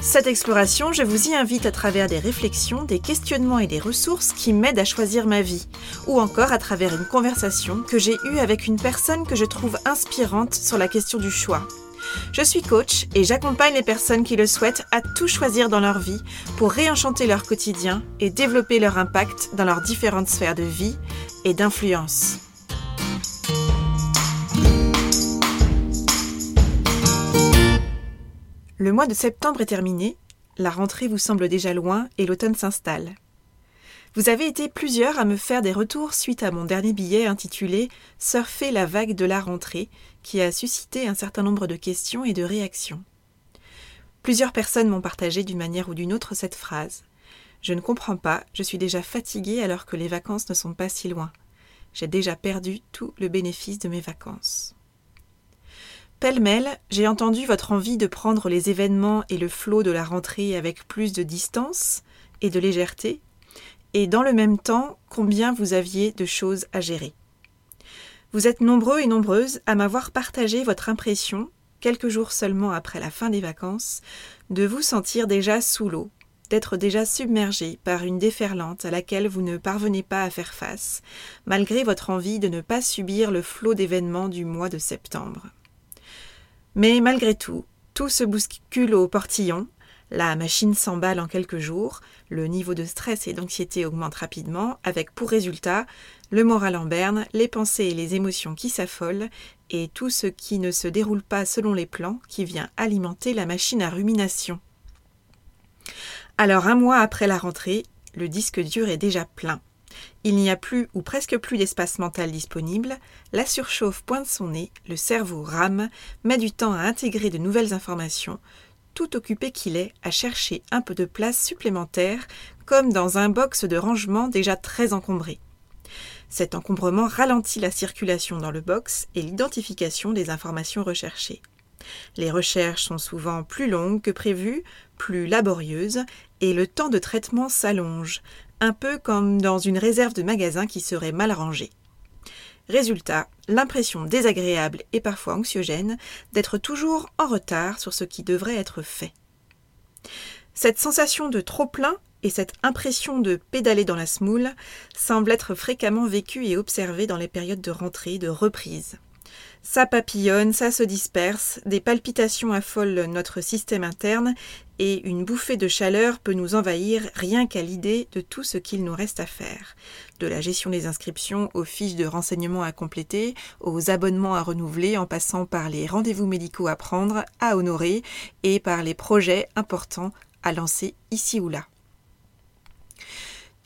Cette exploration, je vous y invite à travers des réflexions, des questionnements et des ressources qui m'aident à choisir ma vie, ou encore à travers une conversation que j'ai eue avec une personne que je trouve inspirante sur la question du choix. Je suis coach et j'accompagne les personnes qui le souhaitent à tout choisir dans leur vie pour réenchanter leur quotidien et développer leur impact dans leurs différentes sphères de vie et d'influence. Le mois de septembre est terminé, la rentrée vous semble déjà loin et l'automne s'installe. Vous avez été plusieurs à me faire des retours suite à mon dernier billet intitulé Surfer la vague de la rentrée, qui a suscité un certain nombre de questions et de réactions. Plusieurs personnes m'ont partagé d'une manière ou d'une autre cette phrase. Je ne comprends pas, je suis déjà fatiguée alors que les vacances ne sont pas si loin. J'ai déjà perdu tout le bénéfice de mes vacances. Pêle-mêle, j'ai entendu votre envie de prendre les événements et le flot de la rentrée avec plus de distance et de légèreté, et dans le même temps combien vous aviez de choses à gérer. Vous êtes nombreux et nombreuses à m'avoir partagé votre impression, quelques jours seulement après la fin des vacances, de vous sentir déjà sous l'eau, d'être déjà submergé par une déferlante à laquelle vous ne parvenez pas à faire face, malgré votre envie de ne pas subir le flot d'événements du mois de septembre. Mais malgré tout, tout se bouscule au portillon, la machine s'emballe en quelques jours, le niveau de stress et d'anxiété augmente rapidement, avec pour résultat le moral en berne, les pensées et les émotions qui s'affolent, et tout ce qui ne se déroule pas selon les plans qui vient alimenter la machine à rumination. Alors un mois après la rentrée, le disque dur est déjà plein. Il n'y a plus ou presque plus d'espace mental disponible, la surchauffe pointe son nez, le cerveau rame, met du temps à intégrer de nouvelles informations, tout occupé qu'il est à chercher un peu de place supplémentaire, comme dans un box de rangement déjà très encombré. Cet encombrement ralentit la circulation dans le box et l'identification des informations recherchées. Les recherches sont souvent plus longues que prévues, plus laborieuses, et le temps de traitement s'allonge, un peu comme dans une réserve de magasin qui serait mal rangée. Résultat, l'impression désagréable et parfois anxiogène d'être toujours en retard sur ce qui devrait être fait. Cette sensation de trop-plein et cette impression de pédaler dans la smoule semblent être fréquemment vécues et observées dans les périodes de rentrée, de reprise. Ça papillonne, ça se disperse, des palpitations affolent notre système interne et une bouffée de chaleur peut nous envahir rien qu'à l'idée de tout ce qu'il nous reste à faire. De la gestion des inscriptions aux fiches de renseignements à compléter, aux abonnements à renouveler en passant par les rendez-vous médicaux à prendre, à honorer et par les projets importants à lancer ici ou là.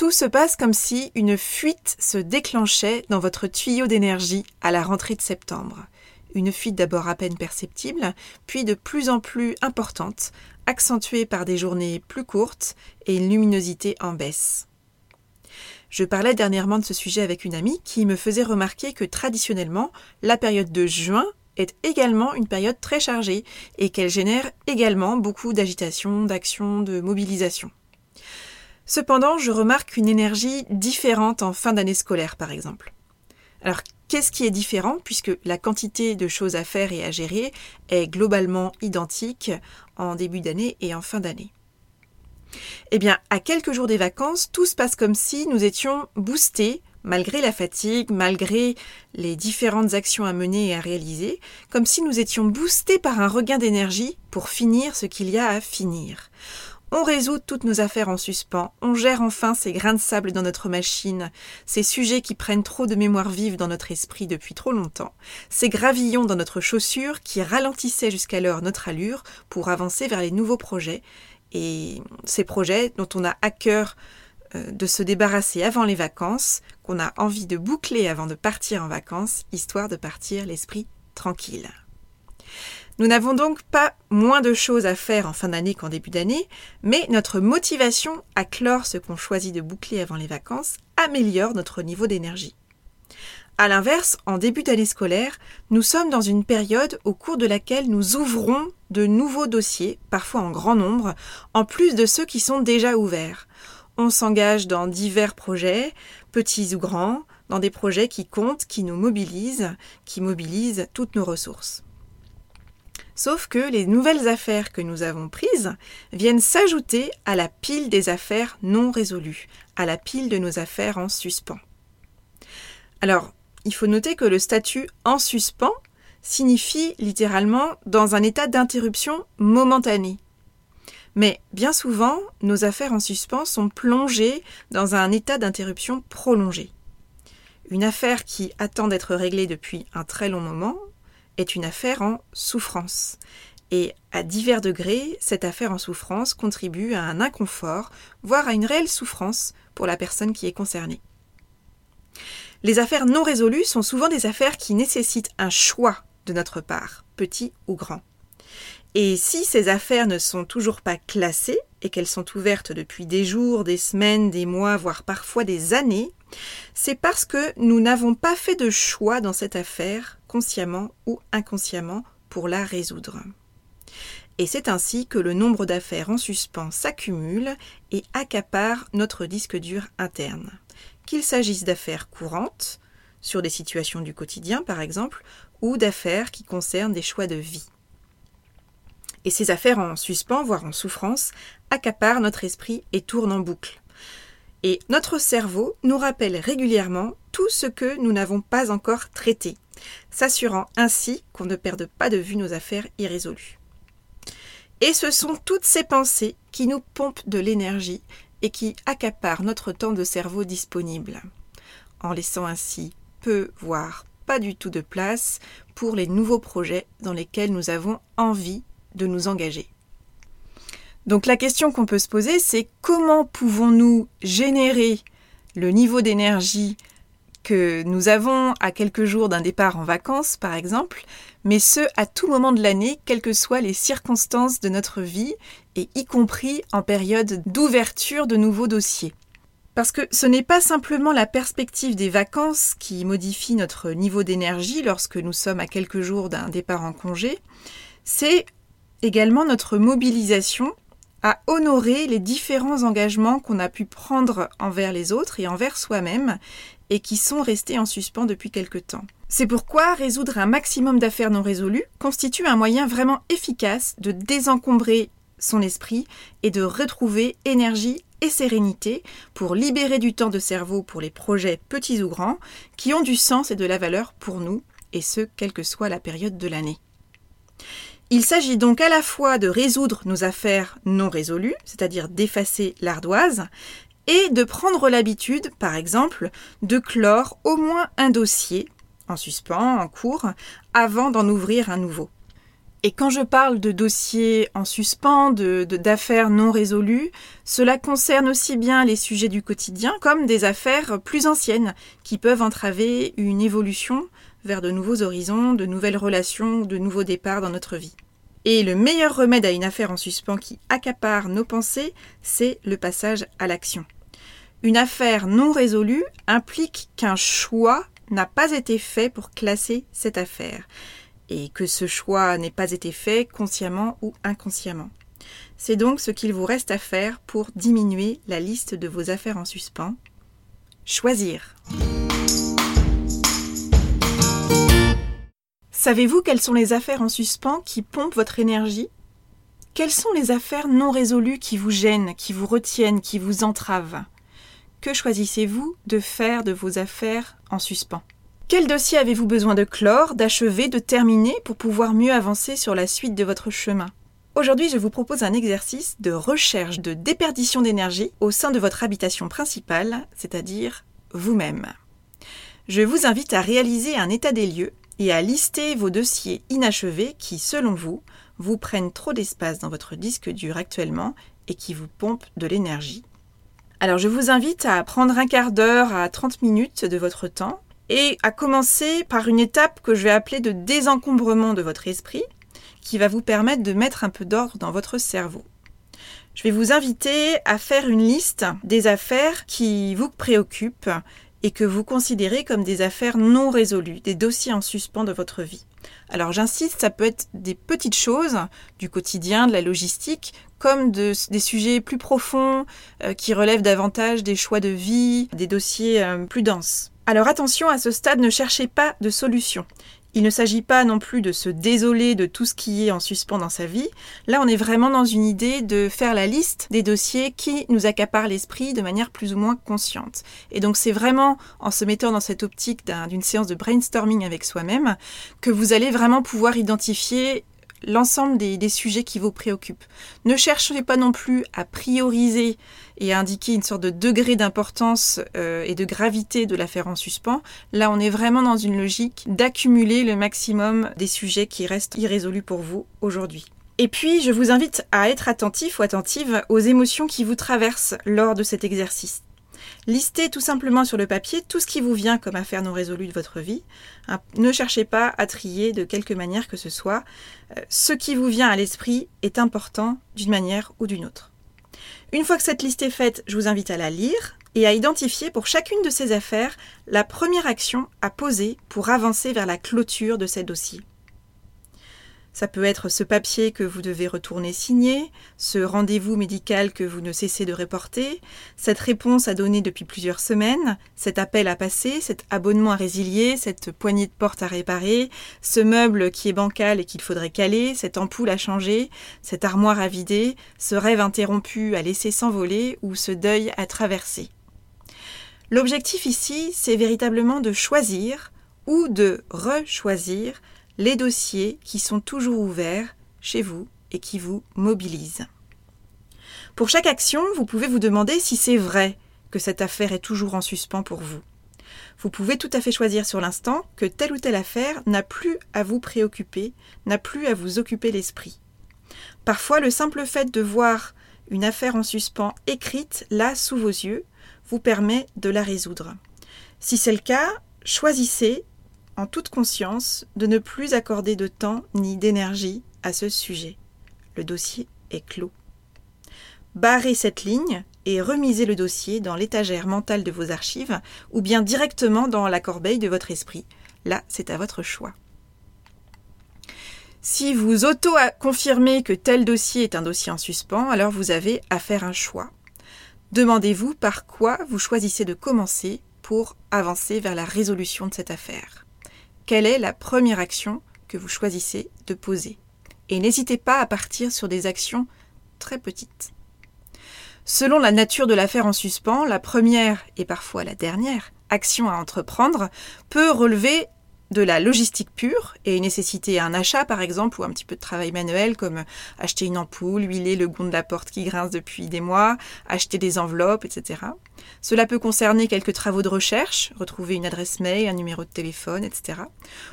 Tout se passe comme si une fuite se déclenchait dans votre tuyau d'énergie à la rentrée de septembre. Une fuite d'abord à peine perceptible, puis de plus en plus importante, accentuée par des journées plus courtes et une luminosité en baisse. Je parlais dernièrement de ce sujet avec une amie qui me faisait remarquer que traditionnellement, la période de juin est également une période très chargée et qu'elle génère également beaucoup d'agitation, d'action, de mobilisation. Cependant, je remarque une énergie différente en fin d'année scolaire, par exemple. Alors, qu'est-ce qui est différent puisque la quantité de choses à faire et à gérer est globalement identique en début d'année et en fin d'année? Eh bien, à quelques jours des vacances, tout se passe comme si nous étions boostés, malgré la fatigue, malgré les différentes actions à mener et à réaliser, comme si nous étions boostés par un regain d'énergie pour finir ce qu'il y a à finir. On résout toutes nos affaires en suspens, on gère enfin ces grains de sable dans notre machine, ces sujets qui prennent trop de mémoire vive dans notre esprit depuis trop longtemps, ces gravillons dans notre chaussure qui ralentissaient jusqu'alors notre allure pour avancer vers les nouveaux projets, et ces projets dont on a à cœur euh, de se débarrasser avant les vacances, qu'on a envie de boucler avant de partir en vacances, histoire de partir l'esprit tranquille. Nous n'avons donc pas moins de choses à faire en fin d'année qu'en début d'année, mais notre motivation à clore ce qu'on choisit de boucler avant les vacances améliore notre niveau d'énergie. À l'inverse, en début d'année scolaire, nous sommes dans une période au cours de laquelle nous ouvrons de nouveaux dossiers, parfois en grand nombre, en plus de ceux qui sont déjà ouverts. On s'engage dans divers projets, petits ou grands, dans des projets qui comptent, qui nous mobilisent, qui mobilisent toutes nos ressources. Sauf que les nouvelles affaires que nous avons prises viennent s'ajouter à la pile des affaires non résolues, à la pile de nos affaires en suspens. Alors, il faut noter que le statut en suspens signifie littéralement dans un état d'interruption momentanée. Mais bien souvent, nos affaires en suspens sont plongées dans un état d'interruption prolongé. Une affaire qui attend d'être réglée depuis un très long moment est une affaire en souffrance. Et à divers degrés, cette affaire en souffrance contribue à un inconfort, voire à une réelle souffrance pour la personne qui est concernée. Les affaires non résolues sont souvent des affaires qui nécessitent un choix de notre part, petit ou grand. Et si ces affaires ne sont toujours pas classées et qu'elles sont ouvertes depuis des jours, des semaines, des mois, voire parfois des années, c'est parce que nous n'avons pas fait de choix dans cette affaire, consciemment ou inconsciemment, pour la résoudre. Et c'est ainsi que le nombre d'affaires en suspens s'accumule et accapare notre disque dur interne. Qu'il s'agisse d'affaires courantes, sur des situations du quotidien par exemple, ou d'affaires qui concernent des choix de vie. Et ces affaires en suspens, voire en souffrance, accaparent notre esprit et tournent en boucle. Et notre cerveau nous rappelle régulièrement tout ce que nous n'avons pas encore traité, s'assurant ainsi qu'on ne perde pas de vue nos affaires irrésolues. Et ce sont toutes ces pensées qui nous pompent de l'énergie et qui accaparent notre temps de cerveau disponible, en laissant ainsi peu, voire pas du tout de place pour les nouveaux projets dans lesquels nous avons envie de nous engager. Donc la question qu'on peut se poser, c'est comment pouvons-nous générer le niveau d'énergie que nous avons à quelques jours d'un départ en vacances, par exemple, mais ce, à tout moment de l'année, quelles que soient les circonstances de notre vie, et y compris en période d'ouverture de nouveaux dossiers. Parce que ce n'est pas simplement la perspective des vacances qui modifie notre niveau d'énergie lorsque nous sommes à quelques jours d'un départ en congé, c'est également notre mobilisation à honorer les différents engagements qu'on a pu prendre envers les autres et envers soi-même et qui sont restés en suspens depuis quelque temps. C'est pourquoi résoudre un maximum d'affaires non résolues constitue un moyen vraiment efficace de désencombrer son esprit et de retrouver énergie et sérénité pour libérer du temps de cerveau pour les projets petits ou grands qui ont du sens et de la valeur pour nous, et ce, quelle que soit la période de l'année. Il s'agit donc à la fois de résoudre nos affaires non résolues, c'est-à-dire d'effacer l'ardoise, et de prendre l'habitude, par exemple, de clore au moins un dossier, en suspens, en cours, avant d'en ouvrir un nouveau. Et quand je parle de dossiers en suspens, de, d'affaires non résolues, cela concerne aussi bien les sujets du quotidien comme des affaires plus anciennes qui peuvent entraver une évolution vers de nouveaux horizons, de nouvelles relations, de nouveaux départs dans notre vie. Et le meilleur remède à une affaire en suspens qui accapare nos pensées, c'est le passage à l'action. Une affaire non résolue implique qu'un choix n'a pas été fait pour classer cette affaire, et que ce choix n'ait pas été fait consciemment ou inconsciemment. C'est donc ce qu'il vous reste à faire pour diminuer la liste de vos affaires en suspens. Choisir. Savez-vous quelles sont les affaires en suspens qui pompent votre énergie? Quelles sont les affaires non résolues qui vous gênent, qui vous retiennent, qui vous entravent? Que choisissez-vous de faire de vos affaires en suspens? Quel dossier avez-vous besoin de clore, d'achever, de terminer pour pouvoir mieux avancer sur la suite de votre chemin? Aujourd'hui, je vous propose un exercice de recherche de déperdition d'énergie au sein de votre habitation principale, c'est-à-dire vous-même. Je vous invite à réaliser un état des lieux et à lister vos dossiers inachevés qui, selon vous, vous prennent trop d'espace dans votre disque dur actuellement et qui vous pompent de l'énergie. Alors je vous invite à prendre un quart d'heure à 30 minutes de votre temps et à commencer par une étape que je vais appeler de désencombrement de votre esprit qui va vous permettre de mettre un peu d'ordre dans votre cerveau. Je vais vous inviter à faire une liste des affaires qui vous préoccupent et que vous considérez comme des affaires non résolues, des dossiers en suspens de votre vie. Alors j'insiste, ça peut être des petites choses du quotidien, de la logistique, comme des sujets plus profonds euh, qui relèvent davantage des choix de vie, des dossiers euh, plus denses. Alors attention, à ce stade, ne cherchez pas de solution. Il ne s'agit pas non plus de se désoler de tout ce qui est en suspens dans sa vie. Là, on est vraiment dans une idée de faire la liste des dossiers qui nous accaparent l'esprit de manière plus ou moins consciente. Et donc, c'est vraiment en se mettant dans cette optique d'une séance de brainstorming avec soi-même que vous allez vraiment pouvoir identifier l'ensemble des, sujets qui vous préoccupent. Ne cherchez pas non plus à prioriser et à indiquer une sorte de degré d'importance euh, et de gravité de l'affaire en suspens. Là, on est vraiment dans une logique d'accumuler le maximum des sujets qui restent irrésolus pour vous aujourd'hui. Et puis, je vous invite à être attentif ou attentive aux émotions qui vous traversent lors de cet exercice. Listez tout simplement sur le papier tout ce qui vous vient comme affaire non résolue de votre vie. Hein, ne cherchez pas à trier de quelque manière que ce soit. Euh, ce qui vous vient à l'esprit est important d'une manière ou d'une autre. Une fois que cette liste est faite, je vous invite à la lire et à identifier pour chacune de ces affaires la première action à poser pour avancer vers la clôture de ces dossiers. Ça peut être ce papier que vous devez retourner signer, ce rendez-vous médical que vous ne cessez de reporter, cette réponse à donner depuis plusieurs semaines, cet appel à passer, cet abonnement à résilier, cette poignée de porte à réparer, ce meuble qui est bancal et qu'il faudrait caler, cette ampoule à changer, cette armoire à vider, ce rêve interrompu à laisser s'envoler ou ce deuil à traverser. L'objectif ici, c'est véritablement de choisir ou de rechoisir les dossiers qui sont toujours ouverts chez vous et qui vous mobilisent. Pour chaque action, vous pouvez vous demander si c'est vrai que cette affaire est toujours en suspens pour vous. Vous pouvez tout à fait choisir sur l'instant que telle ou telle affaire n'a plus à vous préoccuper, n'a plus à vous occuper l'esprit. Parfois, le simple fait de voir une affaire en suspens écrite là sous vos yeux vous permet de la résoudre. Si c'est le cas, choisissez toute conscience de ne plus accorder de temps ni d'énergie à ce sujet. Le dossier est clos. Barrez cette ligne et remisez le dossier dans l'étagère mentale de vos archives ou bien directement dans la corbeille de votre esprit. Là, c'est à votre choix. Si vous auto-confirmez que tel dossier est un dossier en suspens, alors vous avez à faire un choix. Demandez-vous par quoi vous choisissez de commencer pour avancer vers la résolution de cette affaire quelle est la première action que vous choisissez de poser? Et n'hésitez pas à partir sur des actions très petites. Selon la nature de l'affaire en suspens, la première et parfois la dernière action à entreprendre peut relever de la logistique pure et nécessiter un achat par exemple ou un petit peu de travail manuel comme acheter une ampoule, huiler le gond de la porte qui grince depuis des mois, acheter des enveloppes, etc. Cela peut concerner quelques travaux de recherche, retrouver une adresse mail, un numéro de téléphone, etc.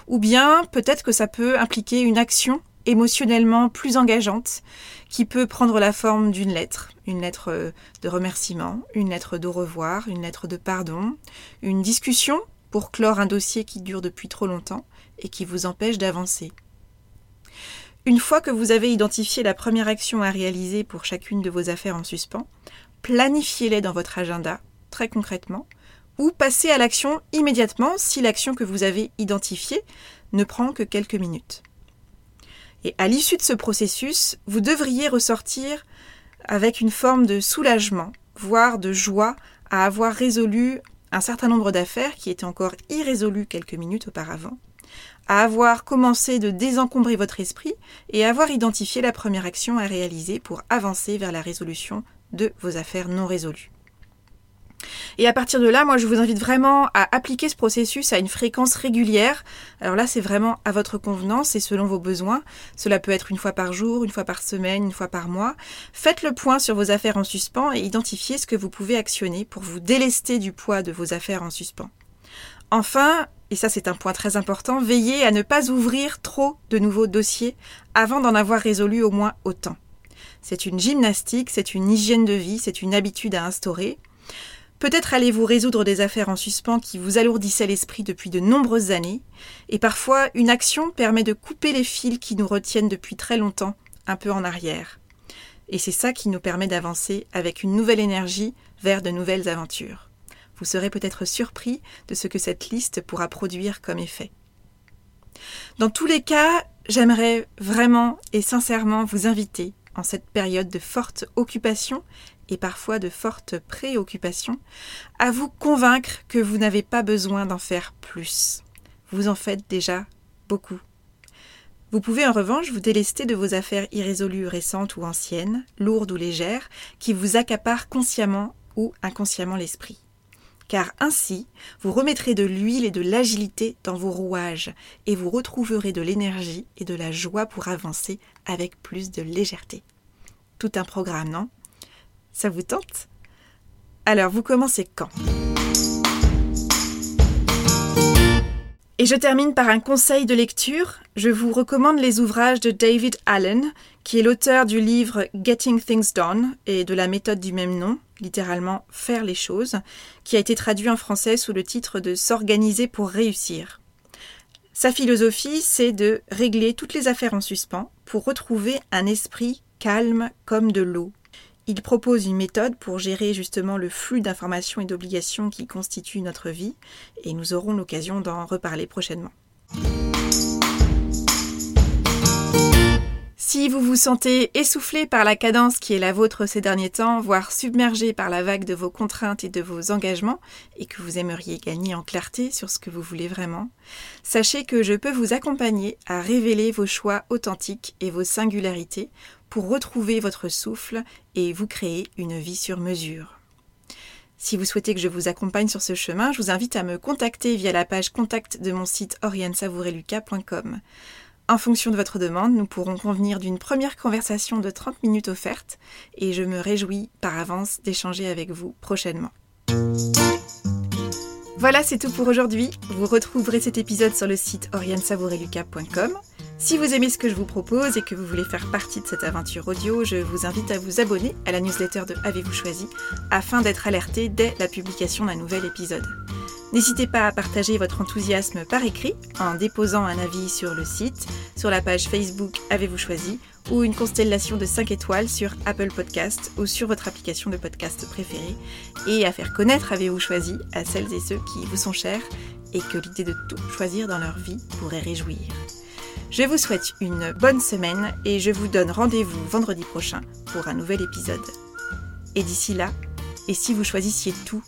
Ou bien peut-être que ça peut impliquer une action émotionnellement plus engageante qui peut prendre la forme d'une lettre, une lettre euh, de remerciement, une lettre d'au revoir, une lettre de pardon, une discussion pour clore un dossier qui dure depuis trop longtemps et qui vous empêche d'avancer. Une fois que vous avez identifié la première action à réaliser pour chacune de vos affaires en suspens, planifiez-les dans votre agenda, très concrètement, ou passez à l'action immédiatement si l'action que vous avez identifiée ne prend que quelques minutes. Et à l'issue de ce processus, vous devriez ressortir avec une forme de soulagement, voire de joie à avoir résolu un certain nombre d'affaires qui étaient encore irrésolues quelques minutes auparavant, à avoir commencé de désencombrer votre esprit et à avoir identifié la première action à réaliser pour avancer vers la résolution de vos affaires non résolues. Et à partir de là, moi, je vous invite vraiment à appliquer ce processus à une fréquence régulière. Alors là, c'est vraiment à votre convenance et selon vos besoins. Cela peut être une fois par jour, une fois par semaine, une fois par mois. Faites le point sur vos affaires en suspens et identifiez ce que vous pouvez actionner pour vous délester du poids de vos affaires en suspens. Enfin, et ça c'est un point très important, veillez à ne pas ouvrir trop de nouveaux dossiers avant d'en avoir résolu au moins autant. C'est une gymnastique, c'est une hygiène de vie, c'est une habitude à instaurer. Peut-être allez-vous résoudre des affaires en suspens qui vous alourdissaient l'esprit depuis de nombreuses années, et parfois une action permet de couper les fils qui nous retiennent depuis très longtemps, un peu en arrière. Et c'est ça qui nous permet d'avancer avec une nouvelle énergie vers de nouvelles aventures. Vous serez peut-être surpris de ce que cette liste pourra produire comme effet. Dans tous les cas, j'aimerais vraiment et sincèrement vous inviter, en cette période de forte occupation et parfois de forte préoccupation, à vous convaincre que vous n'avez pas besoin d'en faire plus. Vous en faites déjà beaucoup. Vous pouvez en revanche vous délester de vos affaires irrésolues récentes ou anciennes, lourdes ou légères, qui vous accaparent consciemment ou inconsciemment l'esprit. Car ainsi, vous remettrez de l'huile et de l'agilité dans vos rouages, et vous retrouverez de l'énergie et de la joie pour avancer avec plus de légèreté. Tout un programme, non? Ça vous tente? Alors, vous commencez quand? Et je termine par un conseil de lecture. Je vous recommande les ouvrages de David Allen, qui est l'auteur du livre Getting Things Done et de la méthode du même nom, littéralement Faire les choses, qui a été traduit en français sous le titre de S'organiser pour réussir. Sa philosophie, c'est de régler toutes les affaires en suspens pour retrouver un esprit calme comme de l'eau, il propose une méthode pour gérer justement le flux d'informations et d'obligations qui constituent notre vie, et nous aurons l'occasion d'en reparler prochainement. Si vous vous sentez essoufflé par la cadence qui est la vôtre ces derniers temps, voire submergé par la vague de vos contraintes et de vos engagements, et que vous aimeriez gagner en clarté sur ce que vous voulez vraiment, sachez que je peux vous accompagner à révéler vos choix authentiques et vos singularités pour retrouver votre souffle et vous créer une vie sur mesure. Si vous souhaitez que je vous accompagne sur ce chemin, je vous invite à me contacter via la page contact de mon site oriansavoureluca.com. En fonction de votre demande, nous pourrons convenir d'une première conversation de 30 minutes offerte et je me réjouis par avance d'échanger avec vous prochainement. Voilà, c'est tout pour aujourd'hui. Vous retrouverez cet épisode sur le site oriansavoureluca.com. Si vous aimez ce que je vous propose et que vous voulez faire partie de cette aventure audio, je vous invite à vous abonner à la newsletter de Avez-vous choisi afin d'être alerté dès la publication d'un nouvel épisode. N'hésitez pas à partager votre enthousiasme par écrit en déposant un avis sur le site, sur la page Facebook Avez-vous choisi ou une constellation de 5 étoiles sur Apple Podcast ou sur votre application de podcast préférée et à faire connaître Avez-vous choisi à celles et ceux qui vous sont chers et que l'idée de tout choisir dans leur vie pourrait réjouir. Je vous souhaite une bonne semaine et je vous donne rendez-vous vendredi prochain pour un nouvel épisode. Et d'ici là, et si vous choisissiez tout?